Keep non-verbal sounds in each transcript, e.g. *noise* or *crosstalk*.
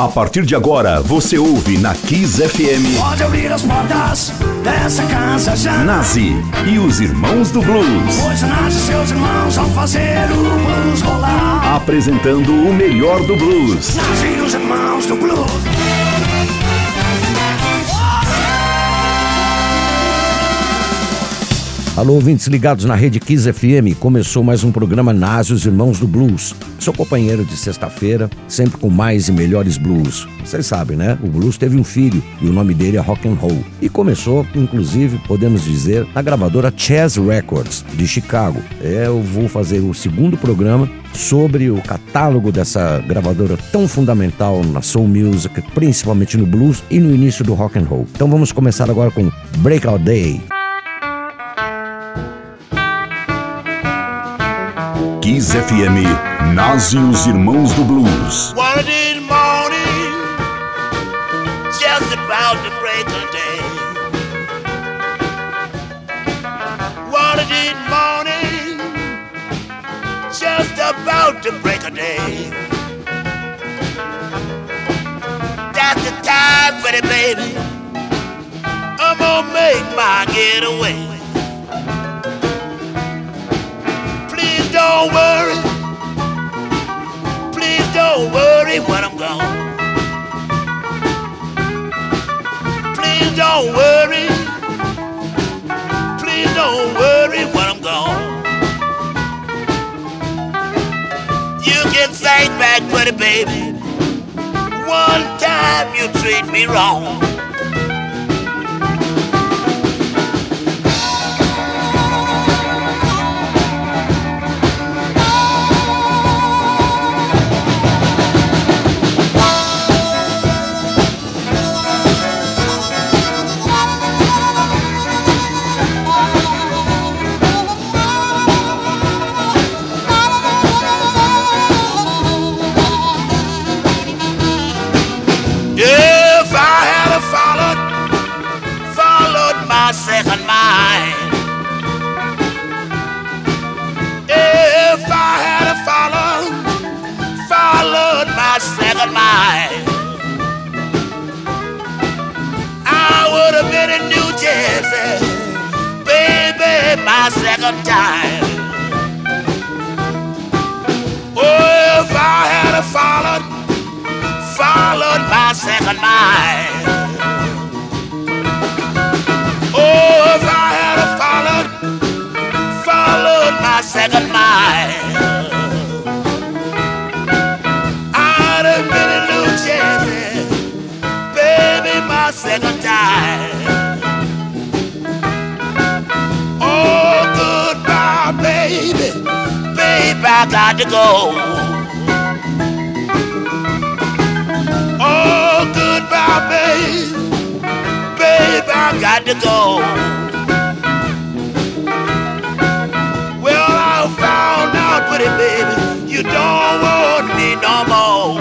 A partir de agora, você ouve na Kiss FM. Pode abrir as portas dessa casa já. Nazi e os Irmãos do Blues. Pois Nazi e seus irmãos vão fazer o blues rolar. Apresentando o melhor do blues. Nazi e os Irmãos do Blues. Alô, ouvintes ligados na rede Kiss FM, começou mais um programa Nazi os Irmãos do Blues. Seu companheiro de sexta-feira, sempre com mais e melhores blues. Vocês sabem, né? O blues teve um filho e o nome dele é Rock and Roll. E começou, inclusive, podemos dizer, na gravadora Chess Records de Chicago. É, eu vou fazer o segundo programa sobre o catálogo dessa gravadora tão fundamental na soul music, principalmente no blues e no início do rock and roll. Então vamos começar agora com Breakout Day. Kiss FM, Nasi os Irmãos do Blues. One mornings, just about to break a day. One these mornings, just about to break a day. That's the time, pretty baby. I'm gonna make my getaway. Don't worry. Please don't worry when I'm gone. Please don't worry. Please don't worry when I'm gone. You can think back, pretty baby. One time you treat me wrong. In New Jersey, baby, my second time. Oh, if I had a followed, followed my second mind. Oh, if I had a followed, followed my second mind, I got to go. Oh, goodbye, babe. Babe, I got to go. Well, I found out, pretty baby, you don't want me no more.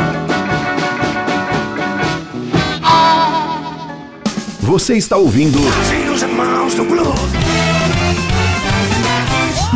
Você está ouvindo Irmãos do Blues.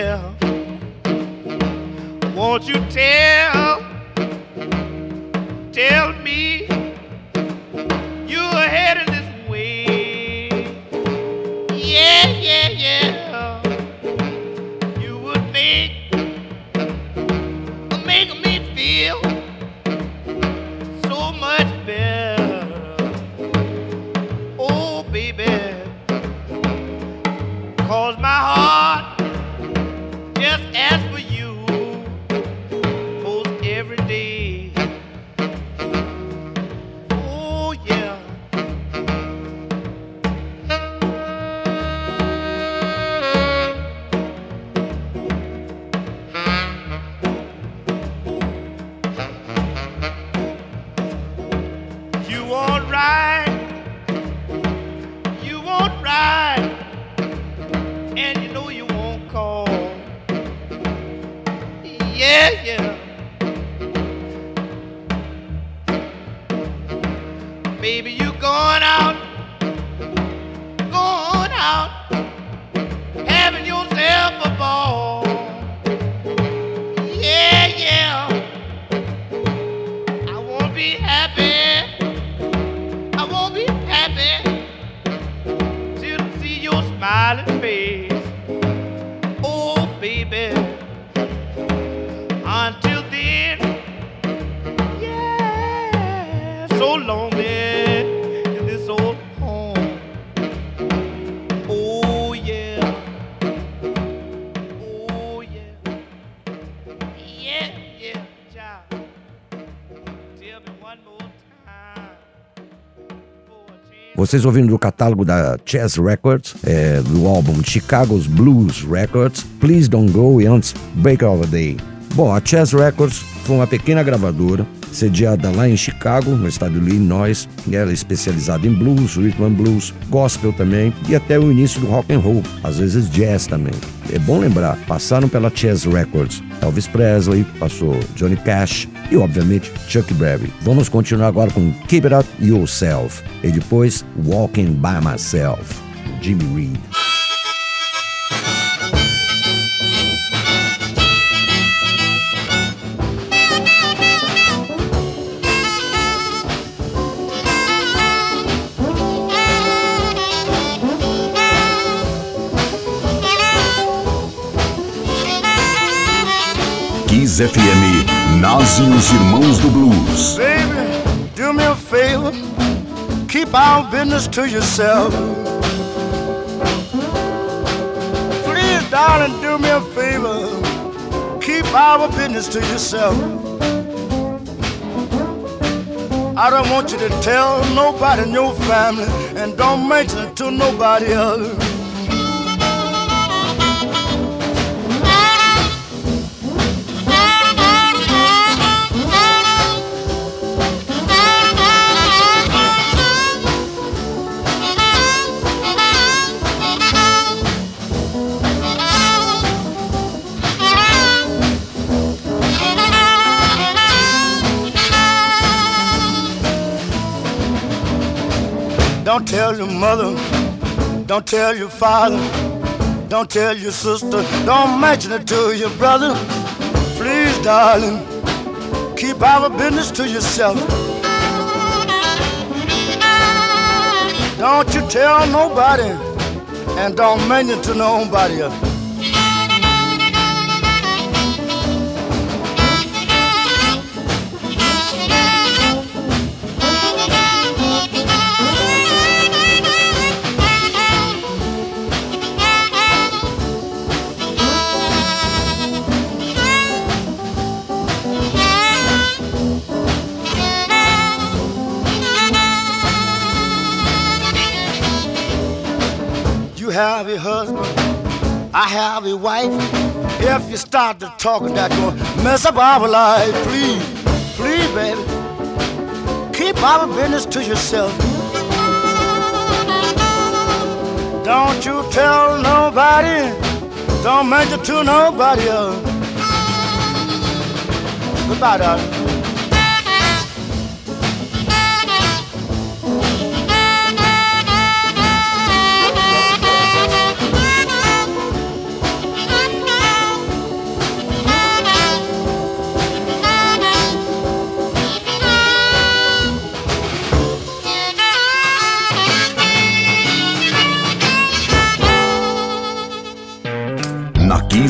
Yeah. Won't you tell, tell me Vocês ouvindo do catálogo da Chess Records, é, do álbum Chicago's Blues Records, Please Don't Go e antes Break of a Day. Bom, a Chess Records foi uma pequena gravadora sediada lá em Chicago, no estado de Illinois, ela é especializada em blues, rhythm and blues, gospel também e até o início do rock and roll, às vezes jazz também. É bom lembrar, passaram pela Chess Records, Elvis Presley, passou Johnny Cash e obviamente Chuck Berry. Vamos continuar agora com Keep It Up Yourself e depois Walking by Myself, Jimmy Reed. FM, Nasi e os Irmãos do Blues. Baby, do me a favor. Keep our business to yourself. Please, darling, do me a favor. Keep our business to yourself. I don't want you to tell nobody in your family and don't mention it to nobody else. Don't tell your mother, don't tell your father, don't tell your sister, don't mention it to your brother. Please, darling, keep our business to yourself. Don't you tell nobody, and don't mention it to nobody else. Have a husband, I have a wife. If you start to talking, that going mess up our life. Please, please, baby, keep our business to yourself. Don't you tell nobody, don't mention to nobody else. Goodbye, darling.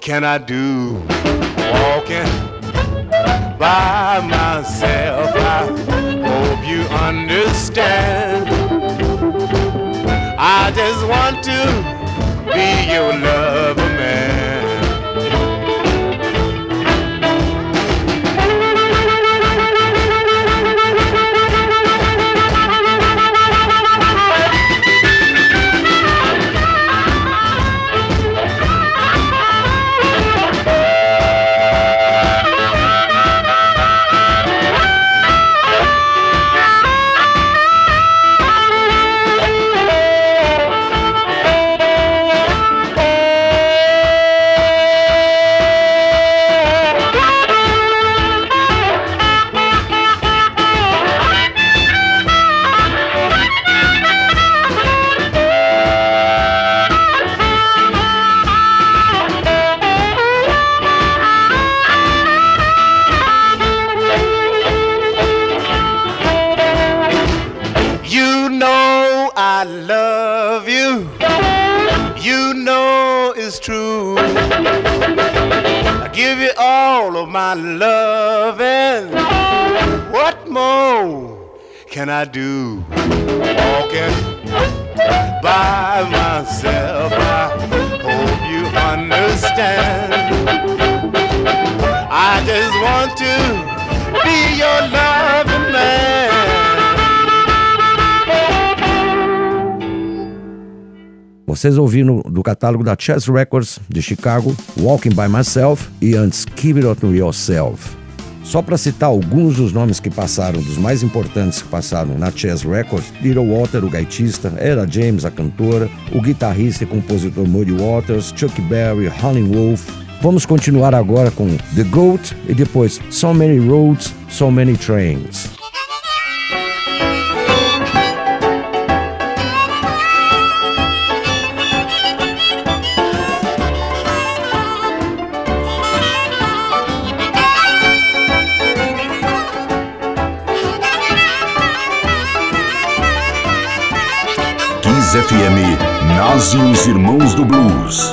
Can I do? Walking by myself, I hope you understand. I just want to be your lover my love and what more can I do? Walking by myself, I hope you understand. I just want to be your loving man. Vocês ouviram do catálogo da Chess Records de Chicago, Walking by Myself e antes Keep It On Yourself. Só para citar alguns dos nomes que passaram, dos mais importantes que passaram na Chess Records, Little Water, o gaitista, Era James, a cantora, o guitarrista e compositor Muddy Waters, Chuck Berry, Honey Wolf. Vamos continuar agora com The Goat e depois So Many Roads, So Many Trains. Nasce os Irmãos do Blues.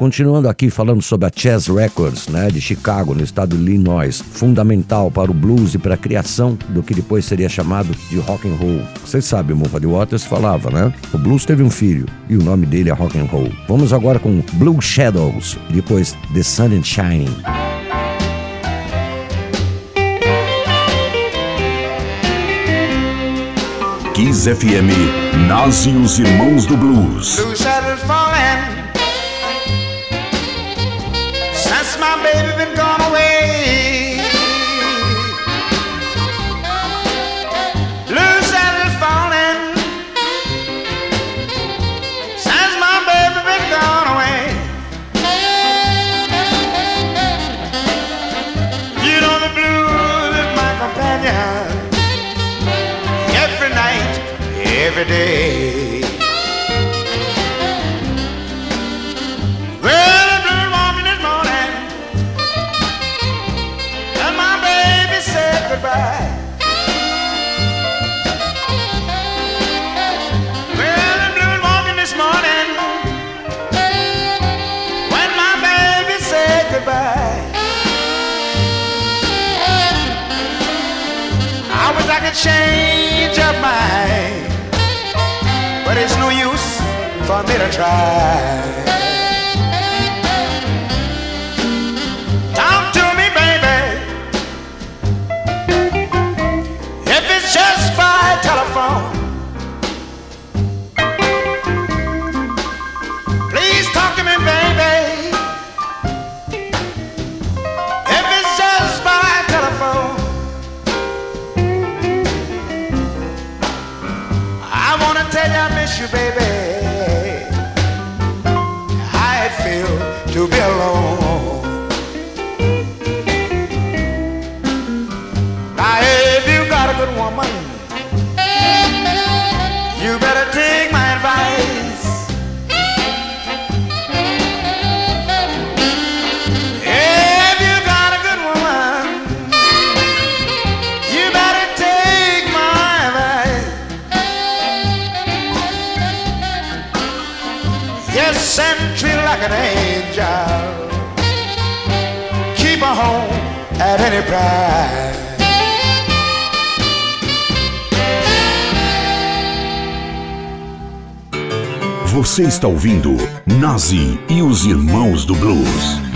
Continuando aqui falando sobre a Chess Records, né, de Chicago, no estado de Illinois, fundamental para o blues e para a criação do que depois seria chamado de rock and roll. Vocês sabem, o Muffa Waters falava, né? O blues teve um filho e o nome dele é rock and roll. Vamos agora com Blue Shadows, e depois The Sun and Shining. Kiss FM, Nazi e os Irmãos do Blues. Blue since my baby been gone away. Falling since my baby been gone away. You know the blues is my companion every night, every day. Could change her mind, but it's no use for me to try. Like an angel. Keep her home at any price. Você está ouvindo Nazi e os Irmãos do Blues.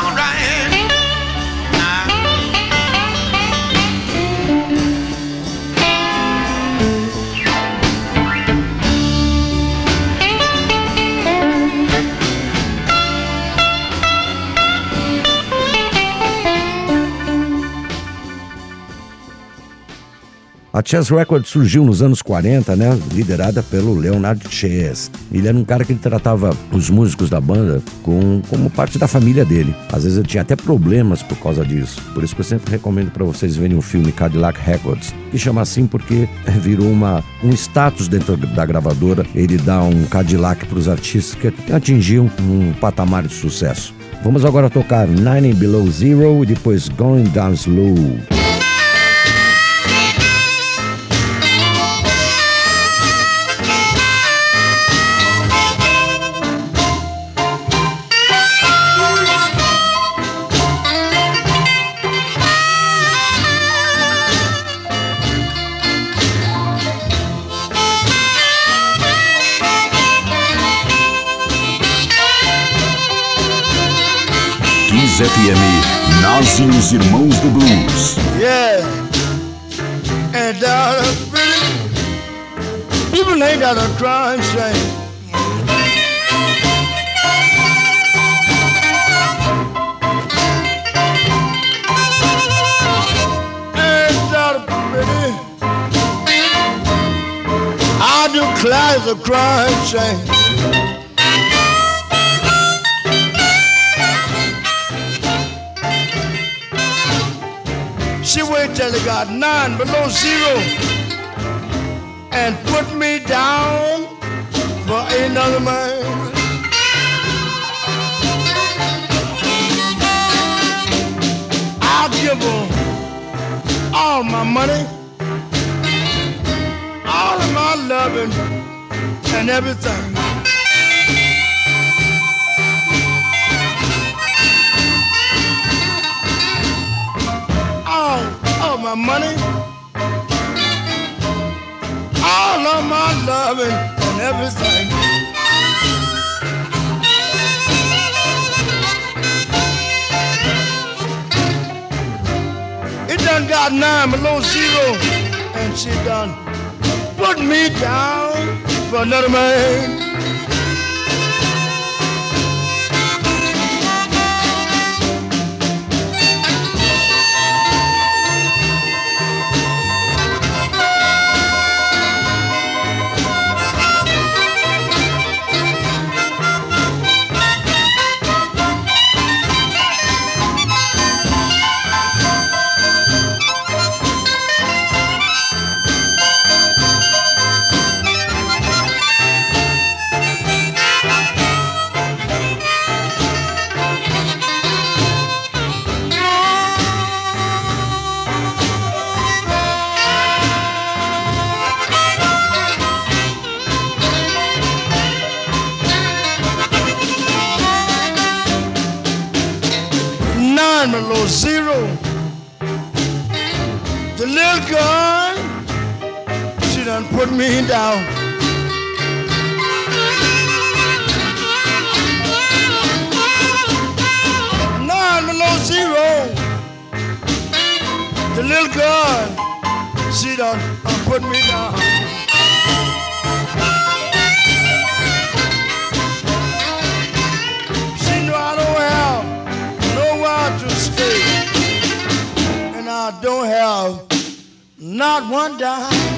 Everything A Chess Records surgiu nos anos 40, né? Liderada pelo Leonard Chess. Ele era um cara que tratava os músicos da banda com, como parte da família dele. Às vezes ele tinha até problemas por causa disso. Por isso que eu sempre recomendo para vocês verem o filme Cadillac Records, que chama assim porque *laughs* virou uma, um status dentro da gravadora. Ele dá um Cadillac para os artistas que atingiam um patamar de sucesso. Vamos agora tocar Nine Below Zero e depois Going Down Slow. Kiss FM, Nasi e os Irmãos do Blues. Yeah. And down really, people ain't got a crying shame. I do cries a crying shame. away till they got nine below zero and put me down for another man. I'll give all my money, all of my loving and everything. My money, all of my loving, and everything. It done got nine below zero, and she done put me down for another man. Me down. Nine below zero. The little girl, she done uh, put me down. I don't have not one dime.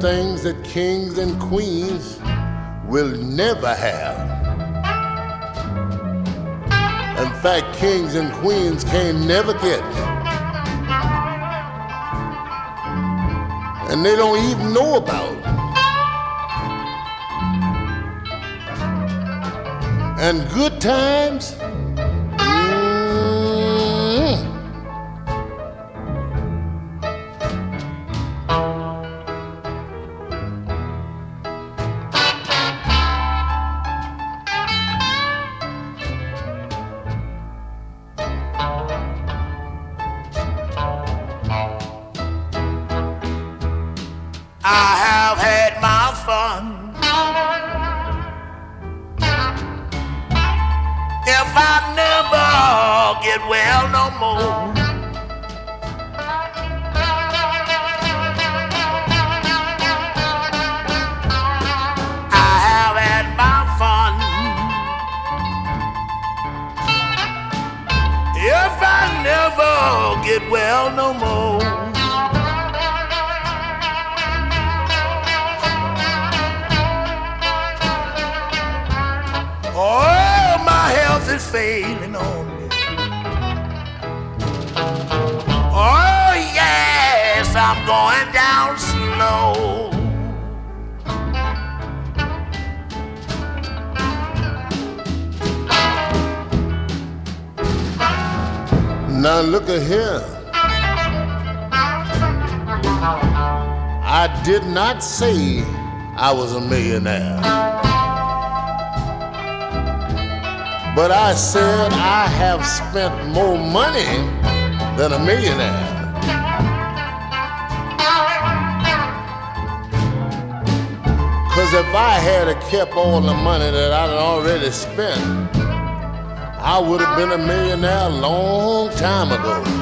Things that kings and queens will never have. In fact, kings and queens can never get. And they don't even know about. And good times, I did not say I was a millionaire. But I said I have spent more money than a millionaire. Cause if I had kept all the money that I'd already spent, I would have been a millionaire a long time ago.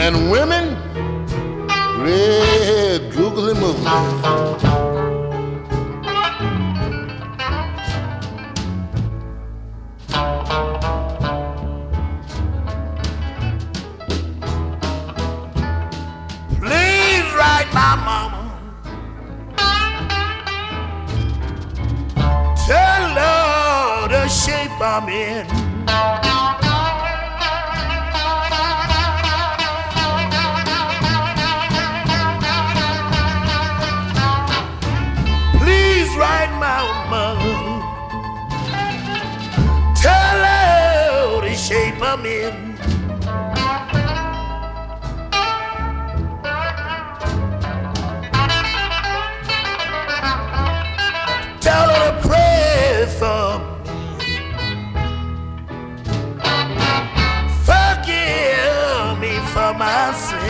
and women, red googly eyes. Please write my mama. Tell her the shape I'm in.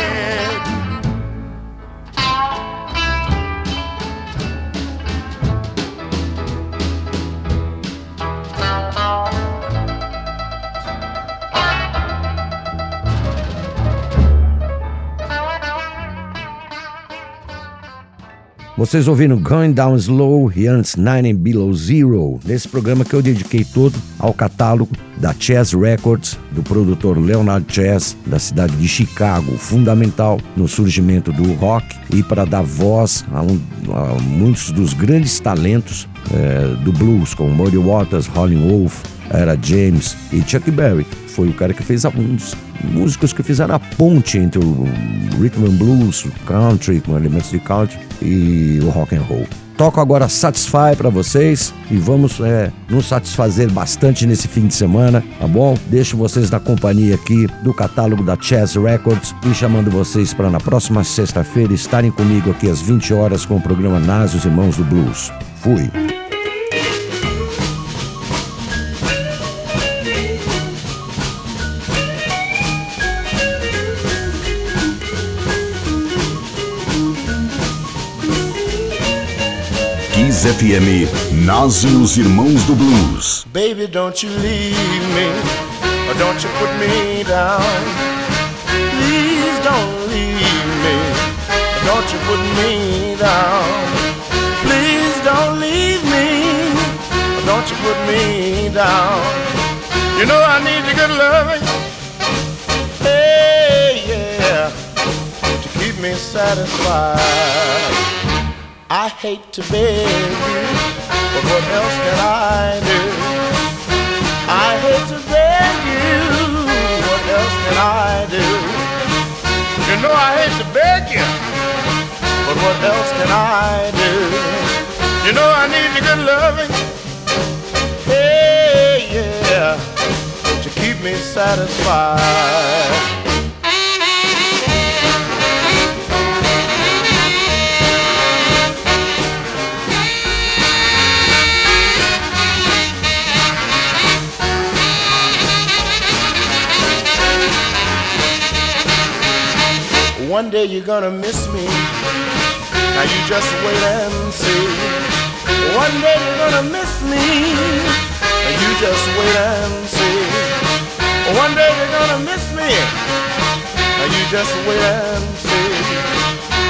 My Vocês ouviram Going Down Slow e antes Nine Below Zero, nesse programa que eu dediquei todo ao catálogo da Chess Records, do produtor Leonard Chess, da cidade de Chicago, fundamental no surgimento do rock e para dar voz a, um, a muitos dos grandes talentos é, do blues, como Muddy Waters, Holling Wolf, Era James e Chuck Berry. Foi o cara que fez alguns músicos que fizeram a ponte entre o rhythm and blues, country, com elementos de country e o rock and roll. Toco agora Satisfy para vocês e vamos é, nos satisfazer bastante nesse fim de semana, tá bom? Deixo vocês na companhia aqui do catálogo da Chess Records e chamando vocês para na próxima sexta-feira estarem comigo aqui às 20 horas com o programa Nas os Irmãos do Blues. Fui! FM, Nas e os Irmãos do Blues. Baby, don't you leave me, or don't you put me down. Please don't leave me, or don't you put me down. Please don't leave me, or don't you put me down. You know I need your good loving, hey yeah, to keep me satisfied. I hate to beg you, but what else can I do? I hate to beg you, what else can I do? You know I hate to beg you, but what else can I do? You know I need your good loving, hey yeah, to keep me satisfied. One day you're gonna miss me. Now you just wait and see. One day you're gonna miss me. Now you just wait and see. One day you're gonna miss me. Now you just wait and see.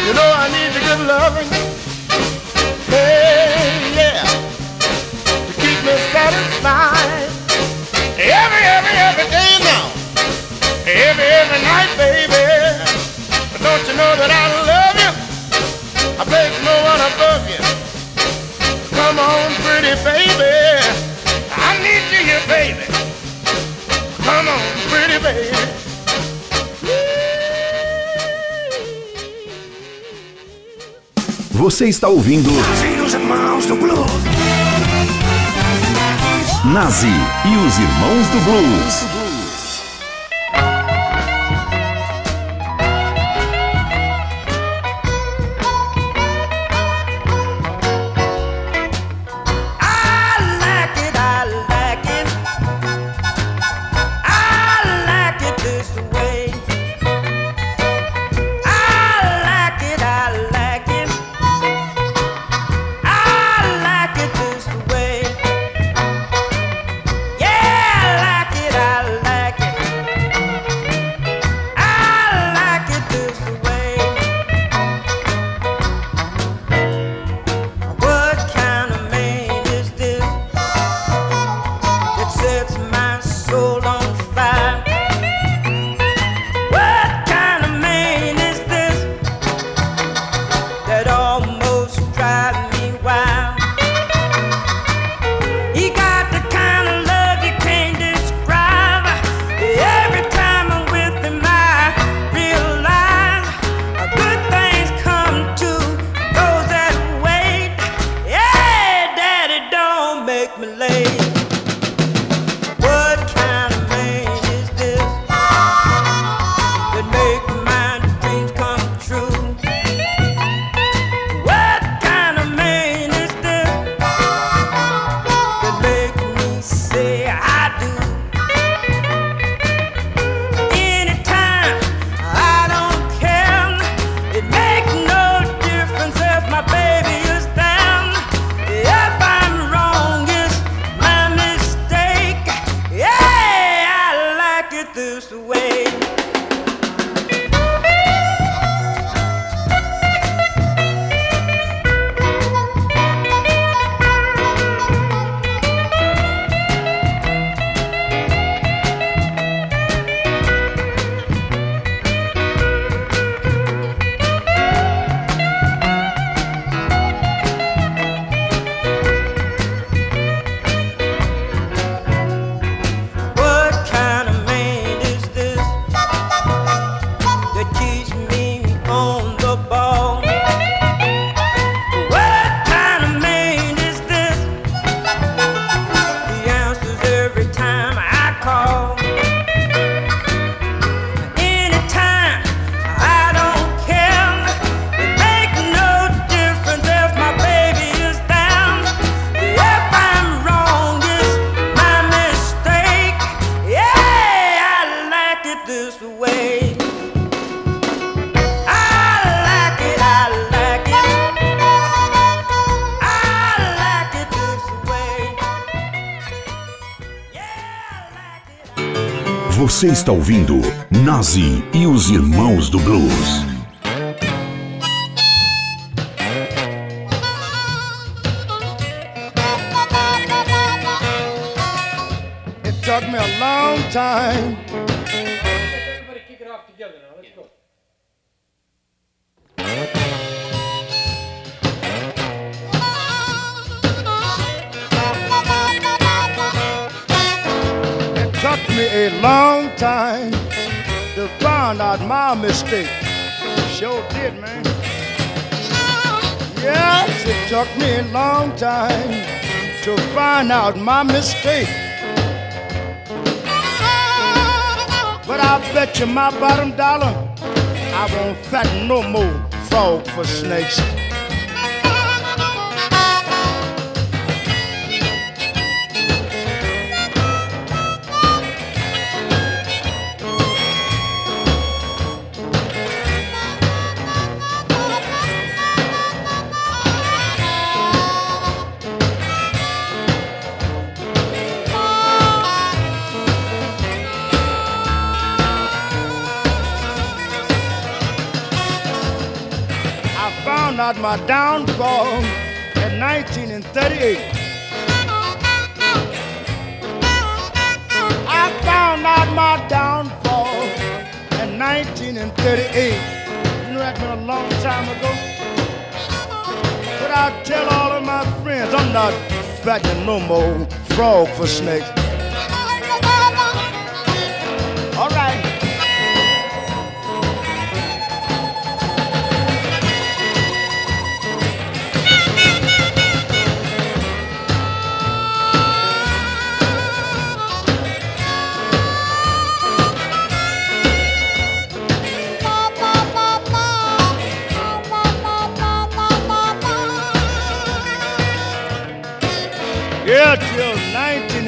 You know I need your good loving. Hey, yeah. To keep me satisfied. Every, every, every day now. Every, every night, baby. Don't you know that I love you? I place no one above you. Come on, pretty baby. I need you here, baby. Come on, pretty baby. Você está ouvindo Os irmãos do blues. Nazi e os Irmãos do Blues. Você está ouvindo Nazi e os Irmãos do Blues. It took me a long time. Find out my mistake. Sure did, man. Yes, it took me a long time to find out my mistake. But I bet you my bottom dollar, I won't fatten no more frog for snakes. In 1938. I found out my downfall in 1938. You know that's been a long time ago. But I tell all of my friends I'm not fattening no more frog for snakes.